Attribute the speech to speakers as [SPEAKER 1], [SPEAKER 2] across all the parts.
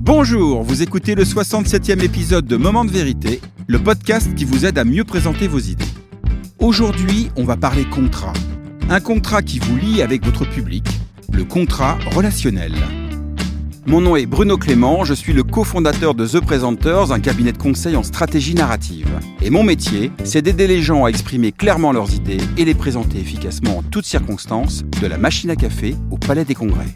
[SPEAKER 1] Bonjour, vous écoutez le 67e épisode de Moment de vérité, le podcast qui vous aide à mieux présenter vos idées. Aujourd'hui, on va parler contrat. Un contrat qui vous lie avec votre public, le contrat relationnel. Mon nom est Bruno Clément, je suis le cofondateur de The Presenters, un cabinet de conseil en stratégie narrative. Et mon métier, c'est d'aider les gens à exprimer clairement leurs idées et les présenter efficacement en toutes circonstances, de la machine à café au palais des congrès.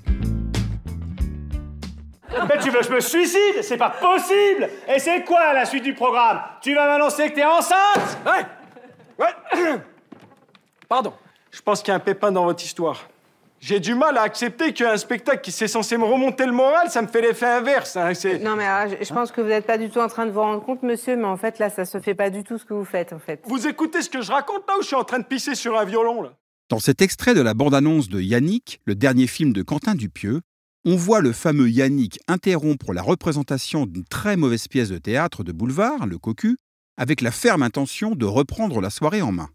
[SPEAKER 2] Mais tu veux que je me suicide? C'est pas possible! Et c'est quoi la suite du programme? Tu vas m'annoncer que t'es enceinte?
[SPEAKER 3] Ouais. Ouais. Pardon, je pense qu'il y a un pépin dans votre histoire. J'ai du mal à accepter qu'un spectacle qui s'est censé me remonter le moral, ça me fait l'effet inverse. hein, c'est-
[SPEAKER 4] Non, mais alors, je, je pense que vous n'êtes pas du tout en train de vous rendre compte, monsieur, mais en fait, là, ça se fait pas du tout ce que vous faites, en fait.
[SPEAKER 3] Vous écoutez ce que je raconte là ou je suis en train de pisser sur un violon là?
[SPEAKER 1] Dans cet extrait de la bande-annonce de Yannick, le dernier film de Quentin Dupieux, on voit le fameux Yannick interrompre la représentation d'une très mauvaise pièce de théâtre de boulevard, le cocu, avec la ferme intention de reprendre la soirée en main.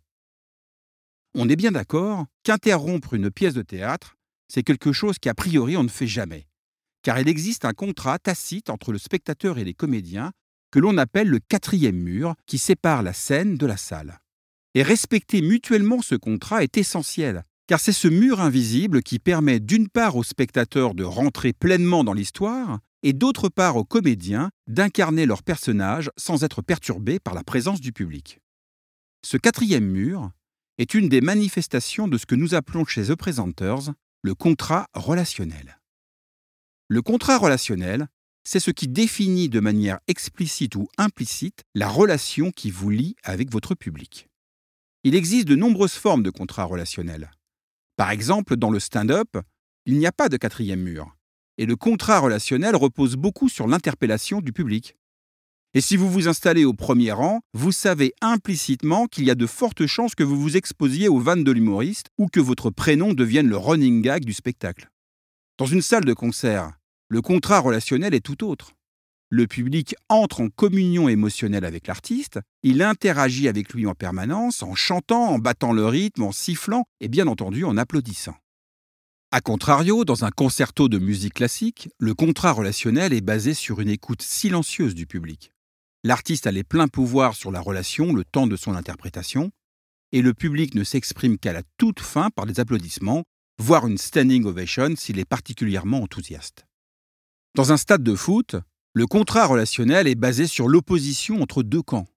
[SPEAKER 1] On est bien d'accord qu'interrompre une pièce de théâtre, c'est quelque chose qu'a priori on ne fait jamais, car il existe un contrat tacite entre le spectateur et les comédiens que l'on appelle le quatrième mur qui sépare la scène de la salle. Et respecter mutuellement ce contrat est essentiel, car c'est ce mur invisible qui permet d'une part aux spectateurs de rentrer pleinement dans l'histoire, et d'autre part aux comédiens d'incarner leur personnage sans être perturbés par la présence du public. Ce quatrième mur est une des manifestations de ce que nous appelons chez The Presenters le contrat relationnel. Le contrat relationnel, c'est ce qui définit de manière explicite ou implicite la relation qui vous lie avec votre public. Il existe de nombreuses formes de contrat relationnel. Par exemple, dans le stand-up, il n'y a pas de quatrième mur, et le contrat relationnel repose beaucoup sur l'interpellation du public. Et si vous vous installez au premier rang, vous savez implicitement qu'il y a de fortes chances que vous vous exposiez aux vannes de l'humoriste ou que votre prénom devienne le running gag du spectacle. Dans une salle de concert, le contrat relationnel est tout autre. Le public entre en communion émotionnelle avec l'artiste, il interagit avec lui en permanence, en chantant, en battant le rythme, en sifflant et bien entendu en applaudissant. A contrario, dans un concerto de musique classique, le contrat relationnel est basé sur une écoute silencieuse du public. L'artiste a les pleins pouvoirs sur la relation le temps de son interprétation, et le public ne s'exprime qu'à la toute fin par des applaudissements, voire une standing ovation s'il est particulièrement enthousiaste. Dans un stade de foot, le contrat relationnel est basé sur l'opposition entre deux camps.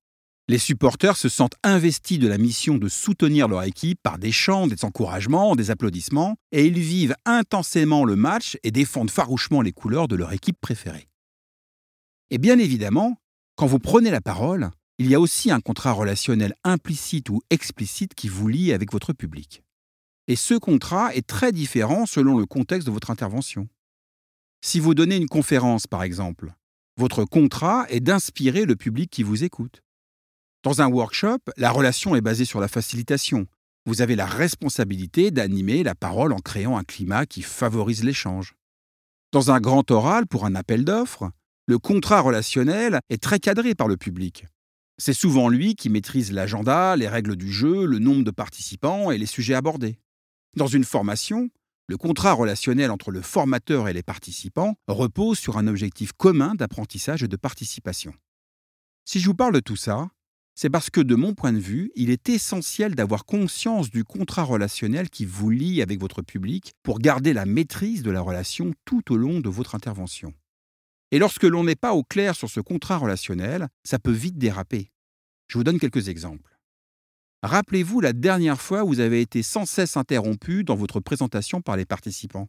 [SPEAKER 1] Les supporters se sentent investis de la mission de soutenir leur équipe par des chants, des encouragements, des applaudissements, et ils vivent intensément le match et défendent farouchement les couleurs de leur équipe préférée. Et bien évidemment, quand vous prenez la parole, il y a aussi un contrat relationnel implicite ou explicite qui vous lie avec votre public. Et ce contrat est très différent selon le contexte de votre intervention. Si vous donnez une conférence, par exemple, votre contrat est d'inspirer le public qui vous écoute. Dans un workshop, la relation est basée sur la facilitation. Vous avez la responsabilité d'animer la parole en créant un climat qui favorise l'échange. Dans un grand oral pour un appel d'offres, le contrat relationnel est très cadré par le public. C'est souvent lui qui maîtrise l'agenda, les règles du jeu, le nombre de participants et les sujets abordés. Dans une formation, le contrat relationnel entre le formateur et les participants repose sur un objectif commun d'apprentissage et de participation. Si je vous parle de tout ça, c'est parce que de mon point de vue, il est essentiel d'avoir conscience du contrat relationnel qui vous lie avec votre public pour garder la maîtrise de la relation tout au long de votre intervention. Et lorsque l'on n'est pas au clair sur ce contrat relationnel, ça peut vite déraper. Je vous donne quelques exemples. Rappelez-vous la dernière fois où vous avez été sans cesse interrompu dans votre présentation par les participants.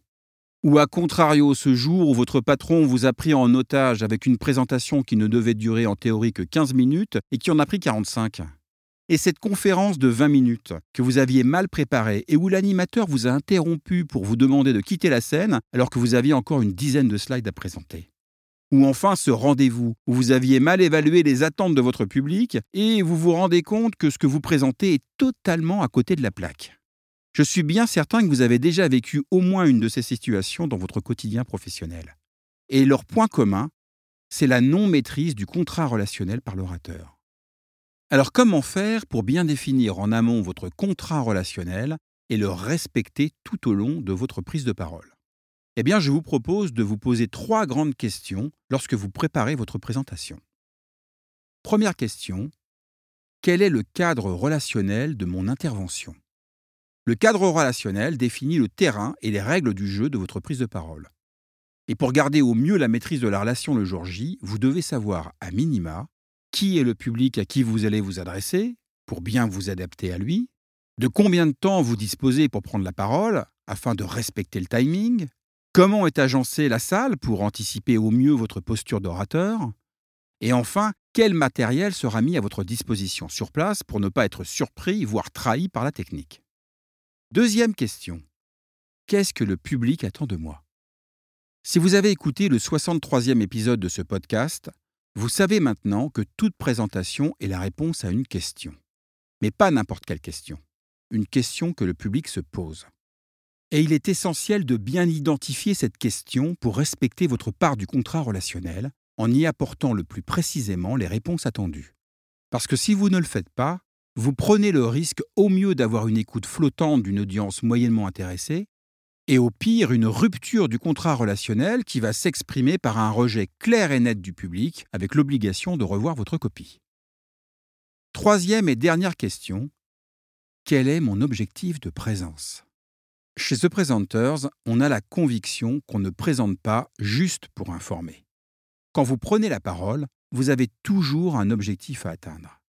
[SPEAKER 1] Ou à contrario, ce jour où votre patron vous a pris en otage avec une présentation qui ne devait durer en théorie que 15 minutes et qui en a pris 45. Et cette conférence de 20 minutes que vous aviez mal préparée et où l'animateur vous a interrompu pour vous demander de quitter la scène alors que vous aviez encore une dizaine de slides à présenter. Ou enfin ce rendez-vous où vous aviez mal évalué les attentes de votre public et vous vous rendez compte que ce que vous présentez est totalement à côté de la plaque. Je suis bien certain que vous avez déjà vécu au moins une de ces situations dans votre quotidien professionnel. Et leur point commun, c'est la non-maîtrise du contrat relationnel par l'orateur. Alors comment faire pour bien définir en amont votre contrat relationnel et le respecter tout au long de votre prise de parole? Eh bien, je vous propose de vous poser trois grandes questions lorsque vous préparez votre présentation. Première question. Quel est le cadre relationnel de mon intervention? Le cadre relationnel définit le terrain et les règles du jeu de votre prise de parole. Et pour garder au mieux la maîtrise de la relation le jour J, vous devez savoir, à minima, qui est le public à qui vous allez vous adresser, pour bien vous adapter à lui, de combien de temps vous disposez pour prendre la parole, afin de respecter le timing, comment est agencée la salle pour anticiper au mieux votre posture d'orateur, et enfin, quel matériel sera mis à votre disposition sur place pour ne pas être surpris, voire trahi par la technique? Deuxième question. Qu'est-ce que le public attend de moi? Si vous avez écouté le 63e épisode de ce podcast, vous savez maintenant que toute présentation est la réponse à une question. Mais pas n'importe quelle question. Une question que le public se pose. Et il est essentiel de bien identifier cette question pour respecter votre part du contrat relationnel en y apportant le plus précisément les réponses attendues. Parce que si vous ne le faites pas, vous prenez le risque au mieux d'avoir une écoute flottante d'une audience moyennement intéressée, et au pire une rupture du contrat relationnel qui va s'exprimer par un rejet clair et net du public avec l'obligation de revoir votre copie. Troisième et dernière question. Quel est mon objectif de présence? Chez The Presenters, on a la conviction qu'on ne présente pas juste pour informer. Quand vous prenez la parole, vous avez toujours un objectif à atteindre.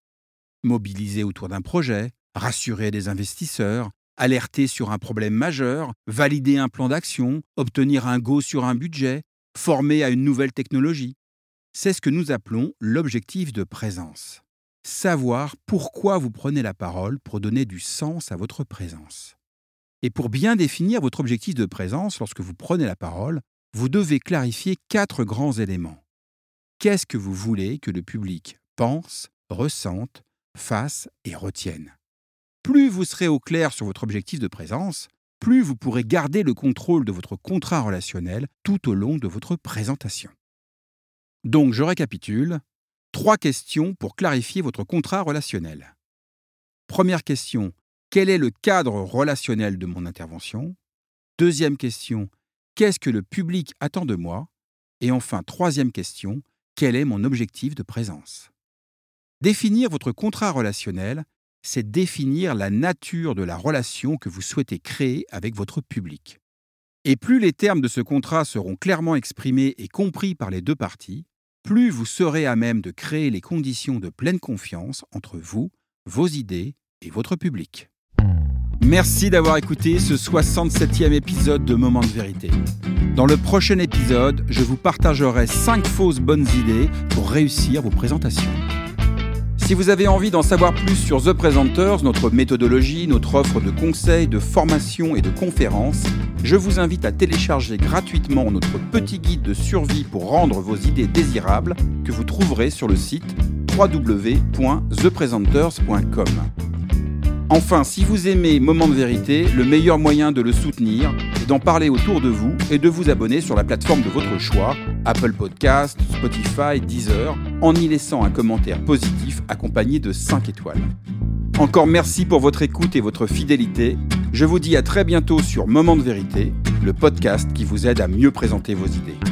[SPEAKER 1] Mobiliser autour d'un projet, rassurer des investisseurs, alerter sur un problème majeur, valider un plan d'action, obtenir un go sur un budget, former à une nouvelle technologie. C'est ce que nous appelons l'objectif de présence. Savoir pourquoi vous prenez la parole pour donner du sens à votre présence. Et pour bien définir votre objectif de présence lorsque vous prenez la parole, vous devez clarifier quatre grands éléments. Qu'est-ce que vous voulez que le public pense, ressente, fasse et retienne? Plus vous serez au clair sur votre objectif de présence, plus vous pourrez garder le contrôle de votre contrat relationnel tout au long de votre présentation. Donc, je récapitule. Trois questions pour clarifier votre contrat relationnel. Première question, quel est le cadre relationnel de mon intervention? Deuxième question, qu'est-ce que le public attend de moi? Et enfin, troisième question, quel est mon objectif de présence? Définir votre contrat relationnel, c'est définir la nature de la relation que vous souhaitez créer avec votre public. Et plus les termes de ce contrat seront clairement exprimés et compris par les deux parties, plus vous serez à même de créer les conditions de pleine confiance entre vous, vos idées et votre public. Merci d'avoir écouté ce 67e épisode de Moment de vérité. Dans le prochain épisode, je vous partagerai 5 fausses bonnes idées pour réussir vos présentations. Si vous avez envie d'en savoir plus sur The Presenters, notre méthodologie, notre offre de conseils, de formation et de conférences, je vous invite à télécharger gratuitement notre petit guide de survie pour rendre vos idées désirables que vous trouverez sur le site www.thepresenters.com. Enfin, si vous aimez Moment de vérité, le meilleur moyen de le soutenir est d'en parler autour de vous et de vous abonner sur la plateforme de votre choix, Apple Podcast, Spotify, Deezer, en y laissant un commentaire positif accompagné de 5 étoiles. Encore merci pour votre écoute et votre fidélité. Je vous dis à très bientôt sur Moment de vérité, le podcast qui vous aide à mieux présenter vos idées.